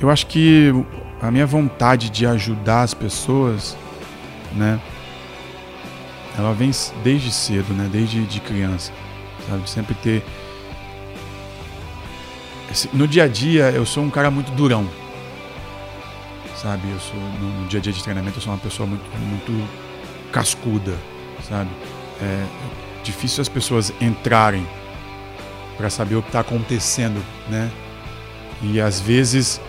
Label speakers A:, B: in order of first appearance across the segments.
A: eu acho que a minha vontade de ajudar as pessoas, né? Ela vem desde cedo, né? Desde de criança, sabe? Sempre ter no dia a dia eu sou um cara muito durão, sabe? Eu sou no, dia a dia de treinamento eu sou uma pessoa muito muito cascuda, sabe? É difícil as pessoas entrarem para saber o que está acontecendo, né? E às vezes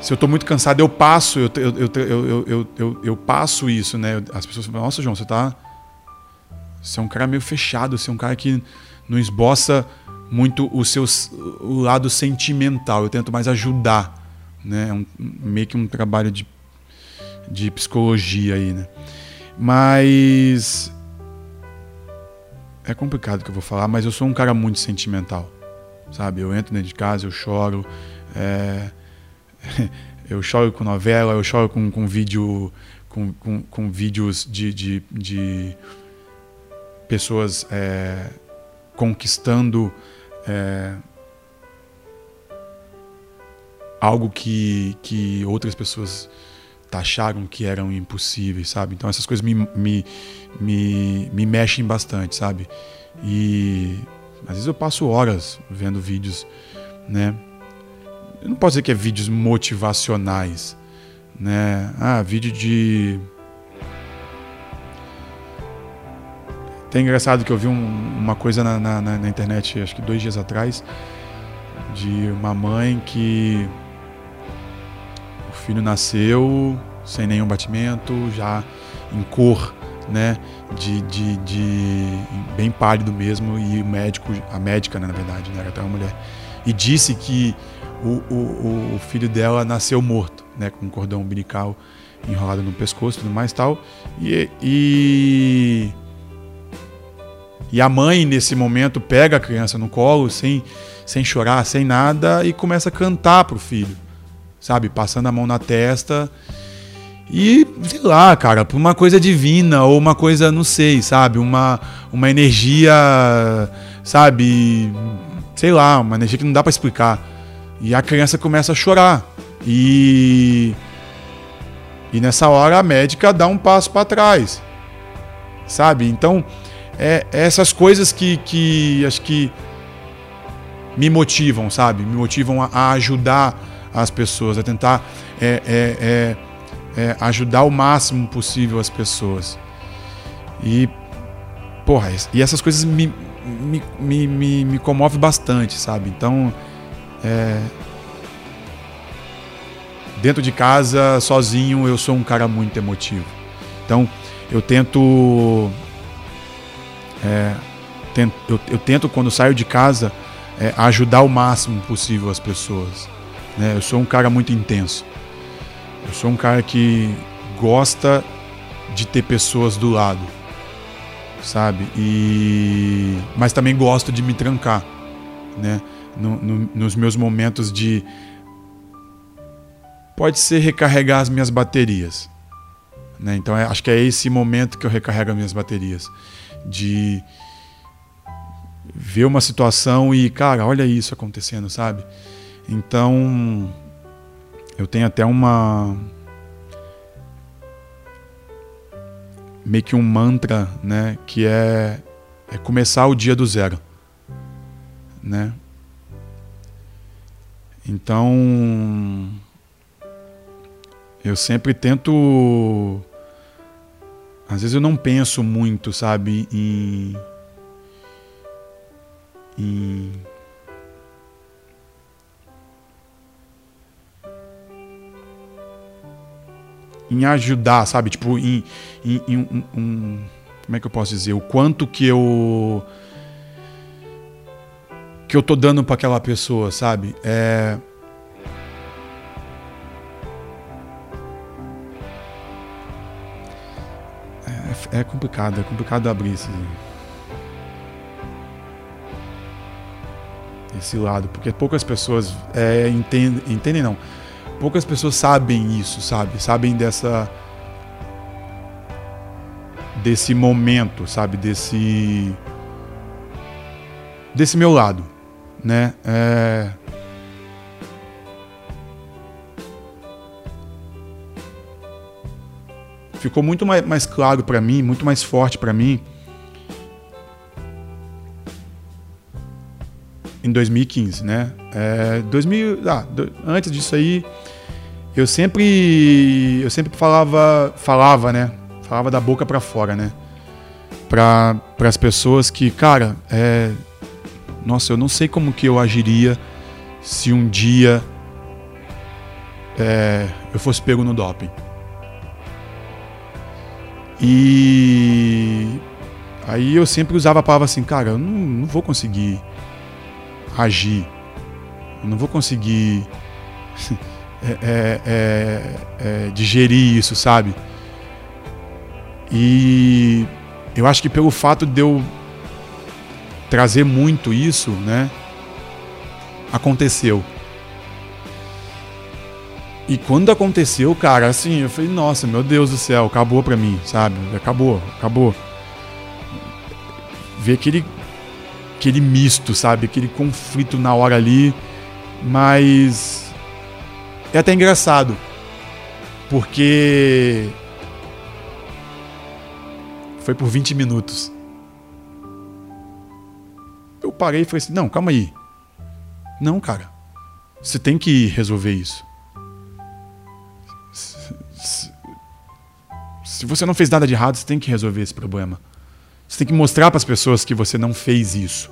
A: se eu estou muito cansado, eu passo, eu, eu, eu, eu, eu, passo isso, né? As pessoas falam, nossa, João, você tá. Você é um cara meio fechado, você é um cara que não esboça muito o seu o lado sentimental. Eu tento mais ajudar, né? É um, meio que um trabalho de, de psicologia aí, né? Mas é complicado que eu vou falar, mas eu sou um cara muito sentimental, sabe? Eu entro dentro de casa, eu choro, é... eu choro com novela, eu choro com, com vídeo, com, com, com vídeos de, de, de pessoas é... conquistando é, algo que, que outras pessoas taxaram que eram impossíveis, sabe? Então essas coisas me, me, me, me mexem bastante, sabe? E às vezes eu passo horas vendo vídeos, né? Eu não posso dizer que é vídeos motivacionais, né? Ah, vídeo de Tem engraçado que eu vi um, uma coisa na, na, na, internet, acho que dois dias atrás, de uma mãe que o filho nasceu sem nenhum batimento, já em cor, né, de, de, de bem pálido mesmo, e o médico, a médica, né, na verdade, né, era até uma mulher, e disse que o, o, o filho dela nasceu morto, né, com um cordão umbilical enrolado no pescoço tudo mais tal, e, e e a mãe, nesse momento, pega a criança no colo, sem, sem chorar, sem nada, e começa a cantar pro filho, sabe? Passando a mão na testa. E, sei lá, cara, por uma coisa divina, ou uma coisa, não sei, sabe? Uma, uma energia, sabe? Sei lá, uma energia que não dá para explicar. E a criança começa a chorar. E. E nessa hora a médica dá um passo para trás, sabe? Então é, é essas coisas que, que acho que me motivam, sabe? Me motivam a, a ajudar as pessoas, a tentar é, é, é, ajudar o máximo possível as pessoas. E, porra, e essas coisas me, me, me, me, me comovem bastante, sabe? Então, é, dentro de casa, sozinho, eu sou um cara muito emotivo. Então, eu tento é, tento, eu, eu, tento, quando saio de casa, é, ajudar o máximo possível as pessoas. Né? Eu sou um cara muito intenso. Eu sou um cara que gosta de ter pessoas do lado, sabe? E mas também gosto de me trancar, né? No, no, nos meus momentos de pode ser recarregar as minhas baterias, né? Então é, acho que é esse momento que eu recarrego as minhas baterias de ver uma situação e, cara, olha isso acontecendo, sabe? Então, eu tenho até uma. meio que um mantra, né? Que é, é começar o dia do zero, né? Então, eu sempre tento às vezes eu não penso muito, sabe, em. em em ajudar, sabe? Tipo, em, em, em um, um, Como é que eu posso dizer? O quanto que eu. que eu tô dando para aquela pessoa, sabe? É. é complicado, é complicado abrir esse, esse lado, porque poucas pessoas é, entendem, entendem não, poucas pessoas sabem isso, sabe? Sabem dessa desse momento, sabe? Desse desse meu lado, né? É... Ficou muito mais claro para mim, muito mais forte para mim em 2015, né? É, 2000, ah, do, antes disso aí, eu sempre, eu sempre falava, falava, né? Falava da boca para fora, né? Para as pessoas que, cara, é, nossa, eu não sei como que eu agiria se um dia é, eu fosse pego no doping. E aí eu sempre usava a palavra assim, cara, eu não, não vou conseguir agir, eu não vou conseguir é, é, é, é, digerir isso, sabe? E eu acho que pelo fato de eu trazer muito isso, né? Aconteceu. E quando aconteceu, cara, assim, eu falei, nossa, meu Deus do céu, acabou pra mim, sabe? Acabou, acabou. Ver aquele, aquele misto, sabe? Aquele conflito na hora ali. Mas. É até engraçado. Porque. Foi por 20 minutos. Eu parei e falei assim: não, calma aí. Não, cara. Você tem que resolver isso. Se você não fez nada de errado, você tem que resolver esse problema. Você tem que mostrar para as pessoas que você não fez isso,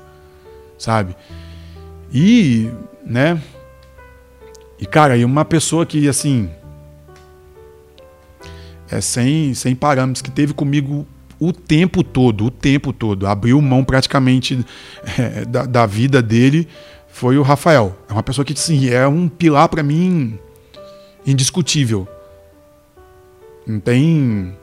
A: sabe? E, né? E cara, e uma pessoa que assim é sem sem parâmetros que teve comigo o tempo todo, o tempo todo, abriu mão praticamente é, da, da vida dele foi o Rafael. É uma pessoa que assim, é um pilar para mim indiscutível não tem.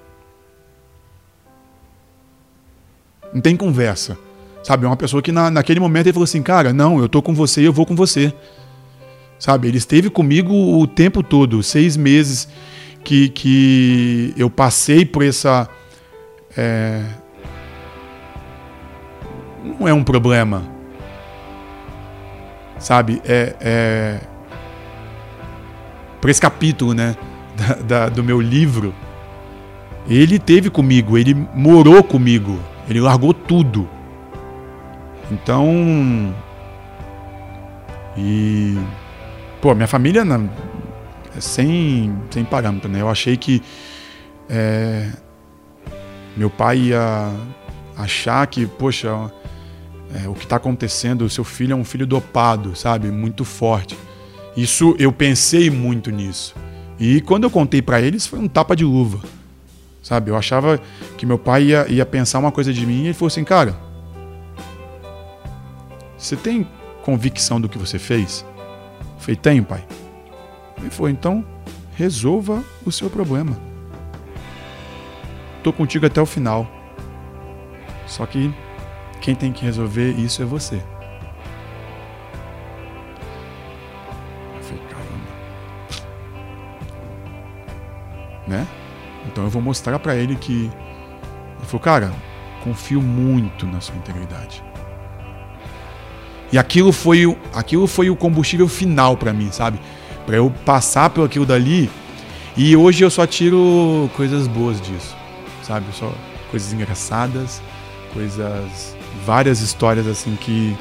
A: Não tem conversa. Sabe? É uma pessoa que na, naquele momento ele falou assim: Cara, não, eu tô com você e eu vou com você. Sabe? Ele esteve comigo o tempo todo, seis meses que, que eu passei por essa. É... Não é um problema. Sabe? É, é... Por esse capítulo, né? da, da, do meu livro, ele teve comigo, ele morou comigo, ele largou tudo. Então. E. Pô, minha família na, sem, sem parâmetro, né? Eu achei que. É, meu pai ia achar que, poxa, é, o que está acontecendo, o seu filho é um filho dopado, sabe? Muito forte. Isso, eu pensei muito nisso. E quando eu contei para eles, foi um tapa de luva. Sabe? Eu achava que meu pai ia, ia pensar uma coisa de mim e ele falou assim: Cara, você tem convicção do que você fez? Eu falei: Tenho, pai. Ele falou: Então, resolva o seu problema. Tô contigo até o final. Só que quem tem que resolver isso é você. né? Então eu vou mostrar para ele que ele falou, cara, confio muito na sua integridade. E aquilo foi o, aquilo foi o combustível final para mim, sabe? Para eu passar por aquilo dali. E hoje eu só tiro coisas boas disso, sabe? Só coisas engraçadas, coisas várias histórias assim que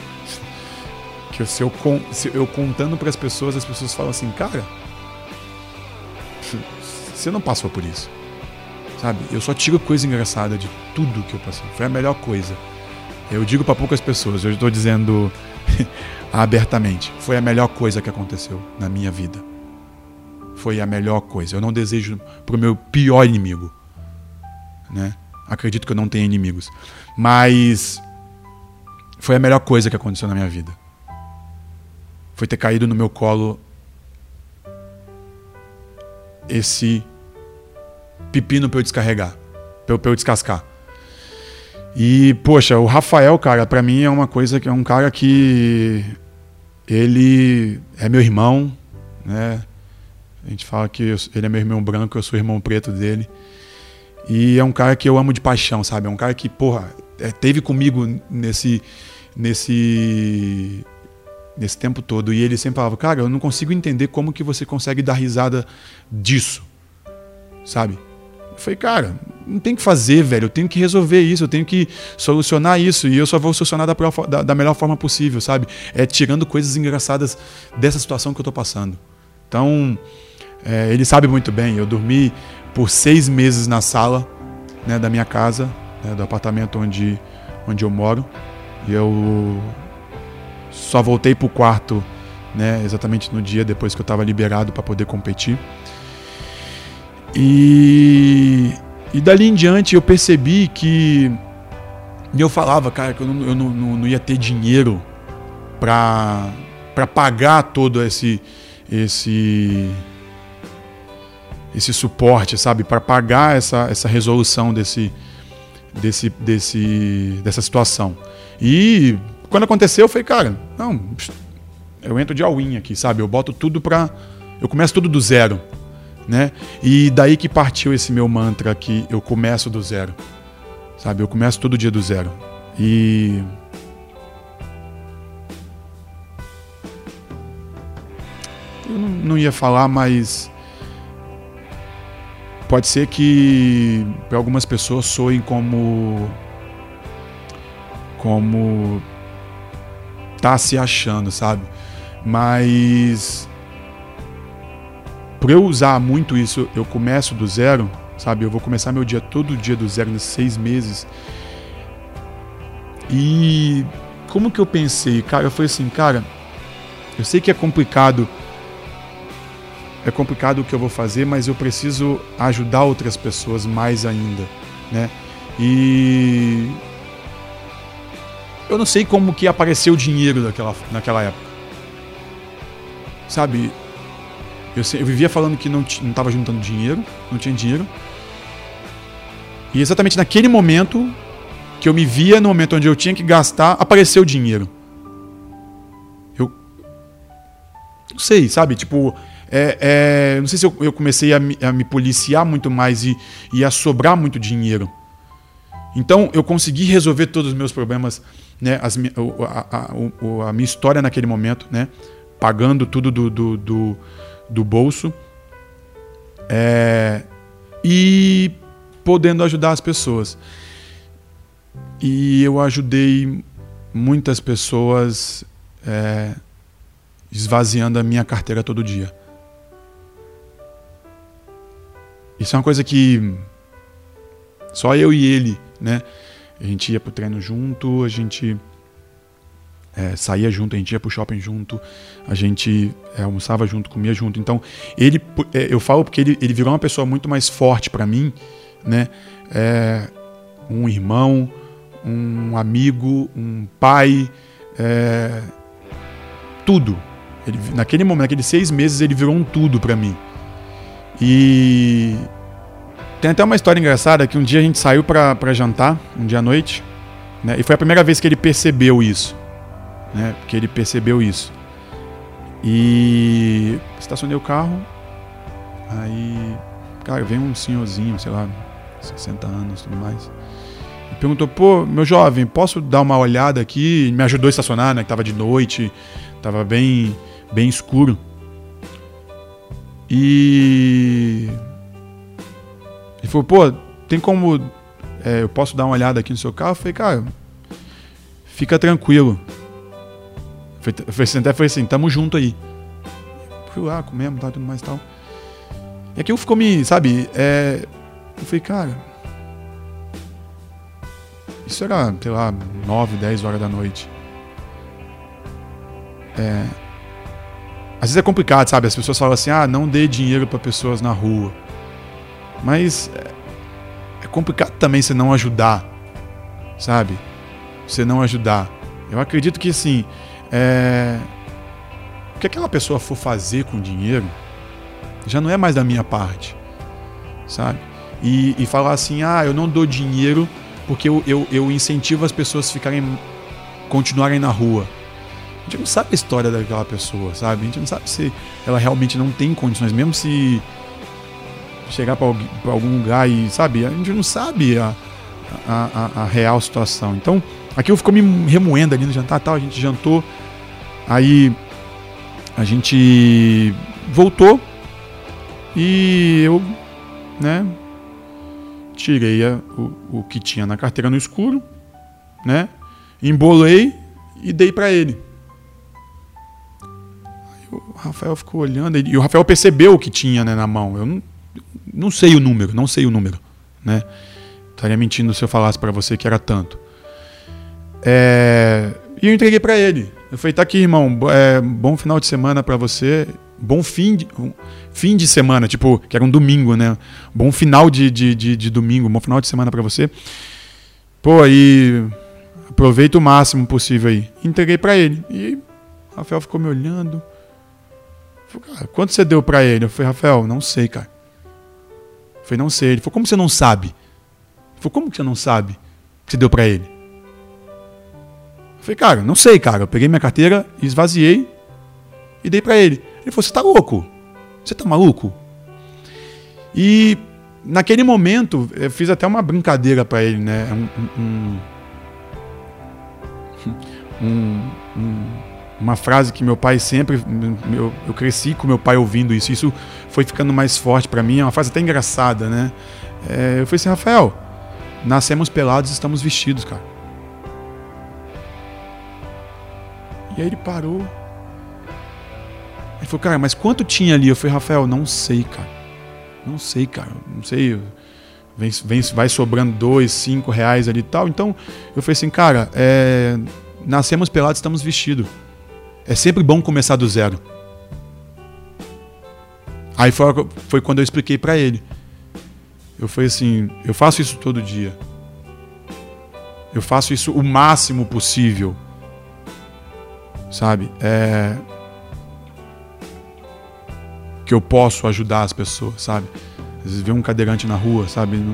A: que se eu, se eu contando para as pessoas, as pessoas falam assim, cara, você não passou por isso. Sabe? Eu só tiro coisa engraçada de tudo que eu passei. Foi a melhor coisa. Eu digo para poucas pessoas, eu estou dizendo abertamente. Foi a melhor coisa que aconteceu na minha vida. Foi a melhor coisa. Eu não desejo para o meu pior inimigo. Né? Acredito que eu não tenho inimigos. Mas foi a melhor coisa que aconteceu na minha vida. Foi ter caído no meu colo esse pepino para eu descarregar, para eu, eu descascar. E, poxa, o Rafael, cara, para mim é uma coisa que é um cara que ele é meu irmão, né? A gente fala que eu, ele é meu irmão branco, eu sou irmão preto dele. E é um cara que eu amo de paixão, sabe? É um cara que, porra, é, teve comigo nesse nesse nesse tempo todo e ele sempre falava: "Cara, eu não consigo entender como que você consegue dar risada disso". Sabe? Falei, cara, não tem que fazer, velho. Eu tenho que resolver isso, eu tenho que solucionar isso. E eu só vou solucionar da, da, da melhor forma possível, sabe? É tirando coisas engraçadas dessa situação que eu tô passando. Então, é, ele sabe muito bem. Eu dormi por seis meses na sala né, da minha casa, né, do apartamento onde, onde eu moro. E eu só voltei pro quarto né, exatamente no dia depois que eu estava liberado para poder competir. E, e dali em diante eu percebi que. Eu falava, cara, que eu não, eu não, não, ia ter dinheiro para pagar todo esse. esse esse suporte, sabe, para pagar essa, essa resolução desse, desse, desse, dessa situação. E quando aconteceu, eu falei, cara, não, eu entro de all-in aqui, sabe? Eu boto tudo pra. Eu começo tudo do zero, né? E daí que partiu esse meu mantra que eu começo do zero, sabe? Eu começo todo dia do zero. E. Eu não ia falar, mas. Pode ser que para algumas pessoas soem como. Como. Tá se achando, sabe? Mas por eu usar muito isso, eu começo do zero, sabe? Eu vou começar meu dia todo dia do zero nesses seis meses. E como que eu pensei, cara? Eu falei assim, cara, eu sei que é complicado. É complicado o que eu vou fazer, mas eu preciso ajudar outras pessoas mais ainda, né? E eu não sei como que apareceu o dinheiro naquela, naquela época sabe? Eu, eu vivia falando que não estava juntando dinheiro, não tinha dinheiro. E exatamente naquele momento que eu me via, no momento onde eu tinha que gastar, apareceu o dinheiro. Eu. Não sei, sabe? Tipo. É, é, não sei se eu, eu comecei a me, a me, policiar muito mais e, e a sobrar muito dinheiro. Então eu consegui resolver todos os meus problemas, né? As, a, a, a minha história naquele momento, né? pagando tudo do, do, do, do bolso é, e podendo ajudar as pessoas. E eu ajudei muitas pessoas é, esvaziando a minha carteira todo dia. Isso é uma coisa que só eu e ele, né? A gente ia pro treino junto, a gente é, saía junto, a gente ia pro shopping junto, a gente é, almoçava junto, comia junto. Então, ele, é, eu falo porque ele, ele virou uma pessoa muito mais forte para mim, né? É, um irmão, um amigo, um pai, é, tudo. Ele, naquele momento, naqueles seis meses, ele virou um tudo para mim. E tem até uma história engraçada que um dia a gente saiu para jantar, um dia à noite, né? E foi a primeira vez que ele percebeu isso né? Porque ele percebeu isso. E estacionei o carro, aí, cara, vem um senhorzinho, sei lá, 60 anos tudo mais. E perguntou, pô, meu jovem, posso dar uma olhada aqui? Me ajudou a estacionar, né? Que tava de noite, tava bem, bem escuro. E. Ele falou, pô, tem como. É, eu posso dar uma olhada aqui no seu carro? Eu falei, cara, fica tranquilo. Foi, foi, até foi assim, tamo junto aí. Fui lá, comemos, tal, tudo mais e tal. E aquilo ficou me, sabe, é, eu falei, cara, isso era, sei lá, 9, 10 horas da noite. É, às vezes é complicado, sabe? As pessoas falam assim, ah, não dê dinheiro para pessoas na rua. Mas é, é complicado também você não ajudar, sabe? Você não ajudar. Eu acredito que assim, é... O que aquela pessoa for fazer com o dinheiro já não é mais da minha parte, sabe? E, e falar assim, ah, eu não dou dinheiro porque eu, eu, eu incentivo as pessoas a ficarem, continuarem na rua. A gente não sabe a história daquela pessoa, sabe? A gente não sabe se ela realmente não tem condições, mesmo se chegar para algum lugar e, sabe? A gente não sabe a, a, a, a real situação. Então, aquilo ficou me remoendo ali no jantar tal. A gente jantou, Aí a gente voltou e eu, né, tirei a, o, o que tinha na carteira no escuro, né? Embolei e dei para ele. Aí o Rafael ficou olhando e o Rafael percebeu o que tinha né, na mão. Eu não, não sei o número, não sei o número, né? Estaria mentindo se eu falasse para você que era tanto. É, e eu entreguei para ele. Eu falei, tá aqui, irmão, é, bom final de semana para você. Bom fim de, um, fim de semana, tipo, que era um domingo, né? Bom final de, de, de, de domingo, bom final de semana para você. Pô, aí aproveita o máximo possível aí. Entreguei para ele. E Rafael ficou me olhando. Falei, quanto você deu para ele? Eu falei, Rafael, não sei, cara. Eu falei, não sei. Ele falou, como você não sabe? Ele falou, como que você não sabe que você deu para ele? Falei, cara, não sei, cara. Eu peguei minha carteira, esvaziei e dei para ele. Ele falou, você tá louco? Você tá maluco? E naquele momento, eu fiz até uma brincadeira para ele, né? Um, um, um, uma frase que meu pai sempre. Eu, eu, cresci com meu pai ouvindo isso. Isso foi ficando mais forte para mim. É uma frase até engraçada, né? É, eu falei assim, Rafael, nascemos pelados estamos vestidos, cara. E aí ele parou. Ele falou, cara, mas quanto tinha ali? Eu falei, Rafael, não sei, cara. Não sei, cara. Não sei. Vem, vem, vai sobrando dois, cinco reais ali e tal. Então, eu falei assim, cara, é, nascemos pelados, estamos vestidos. É sempre bom começar do zero. Aí foi, foi quando eu expliquei para ele. Eu falei assim, eu faço isso todo dia. Eu faço isso o máximo possível sabe? É... Que eu posso ajudar as pessoas, sabe? Às vezes ver um cadeirante na rua, sabe?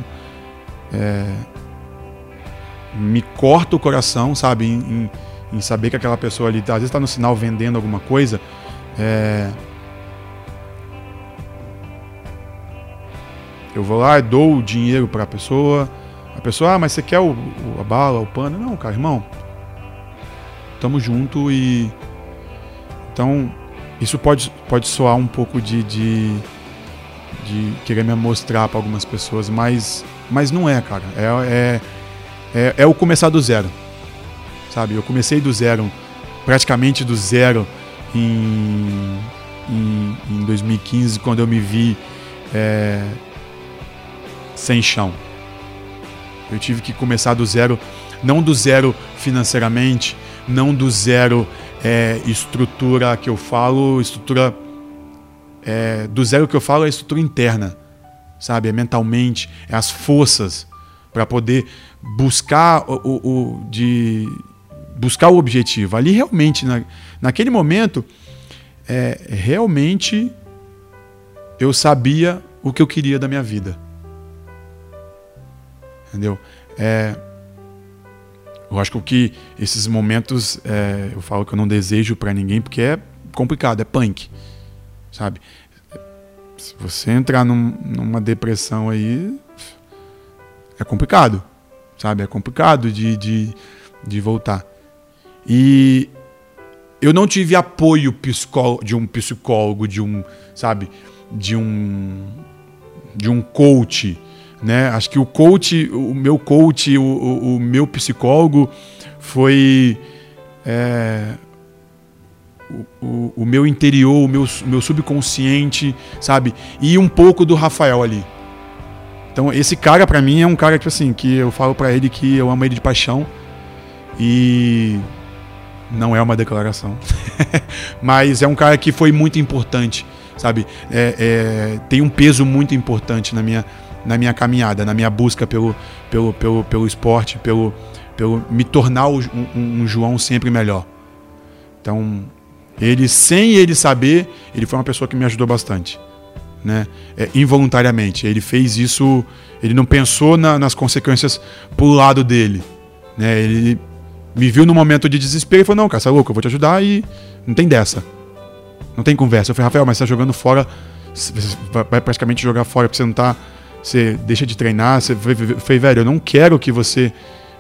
A: É... Me corta o coração, sabe? Em, em, em, saber que aquela pessoa ali, tá, às vezes está no sinal vendendo alguma coisa. É... Eu vou lá dou o dinheiro para a pessoa. A pessoa, ah, mas você quer o, o, a bala, o pano? Não, cara, irmão, tamo junto e. Então, isso pode, pode soar um pouco de, de, de querer me mostrar para algumas pessoas, mas, mas não é, cara. É, é, é, é o começar do zero, sabe? Eu comecei do zero, praticamente do zero em, em, em 2015, quando eu me vi é, sem chão. Eu tive que começar do zero, não do zero financeiramente, não do zero é, estrutura que eu falo, estrutura. É, do zero que eu falo é estrutura interna, sabe? É mentalmente, é as forças para poder buscar o, o, o, de buscar o objetivo. Ali realmente, na, naquele momento, é, realmente eu sabia o que eu queria da minha vida. Entendeu? É, eu acho que o que esses momentos é, eu falo que eu não desejo para ninguém porque é complicado, é punk, sabe? Se você entrar num, numa depressão aí, é complicado, sabe? É complicado de, de, de voltar. E eu não tive apoio de um psicólogo, de um, sabe, de um, de um coach né? Acho que o coach, o meu coach, o, o, o meu psicólogo foi é, o, o, meu interior, o meu, meu subconsciente, sabe? E um pouco do Rafael ali. Então esse cara para mim é um cara que assim que eu falo para ele que eu amo ele de paixão e não é uma declaração, mas é um cara que foi muito importante, sabe? É, é, tem um peso muito importante na minha na minha caminhada, na minha busca pelo, pelo, pelo, pelo esporte, pelo, pelo me tornar um, um, João sempre melhor. Então, ele, sem ele saber, ele foi uma pessoa que me ajudou bastante. Né? É, involuntariamente. Ele fez isso, ele não pensou na, nas consequências pro lado dele. Né? Ele me viu no momento de desespero e falou: Não, cara, você é louco, eu vou te ajudar e não tem dessa. Não tem conversa. Eu falei: Rafael, mas você tá jogando fora, vai praticamente jogar fora porque você não tá você deixa de treinar. Você foi, velho, eu não quero que você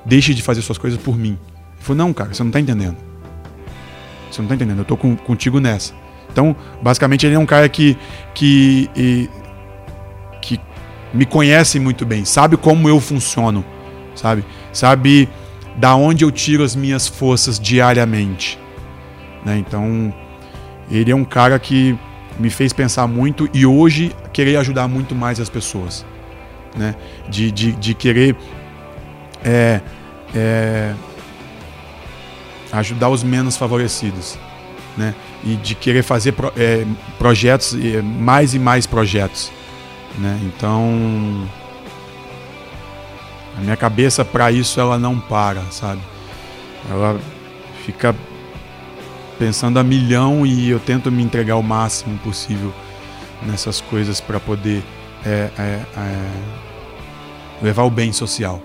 A: deixe de fazer suas coisas por mim. Ele falou, não, cara, você não tá entendendo. Você não tá entendendo, eu tô com, contigo nessa. Então, basicamente, ele é um cara que, que, que me conhece muito bem, sabe como eu funciono, sabe? Sabe da onde eu tiro as minhas forças diariamente. Né? Então, ele é um cara que me fez pensar muito e hoje querer ajudar muito mais as pessoas. Né? De, de, de querer é, é, ajudar os menos favorecidos. Né? E de querer fazer pro, é, projetos, mais e mais projetos. Né? Então, a minha cabeça para isso ela não para, sabe? Ela fica pensando a milhão e eu tento me entregar o máximo possível nessas coisas para poder é, é, é, levar o bem social.